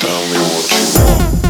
Tell me what you want.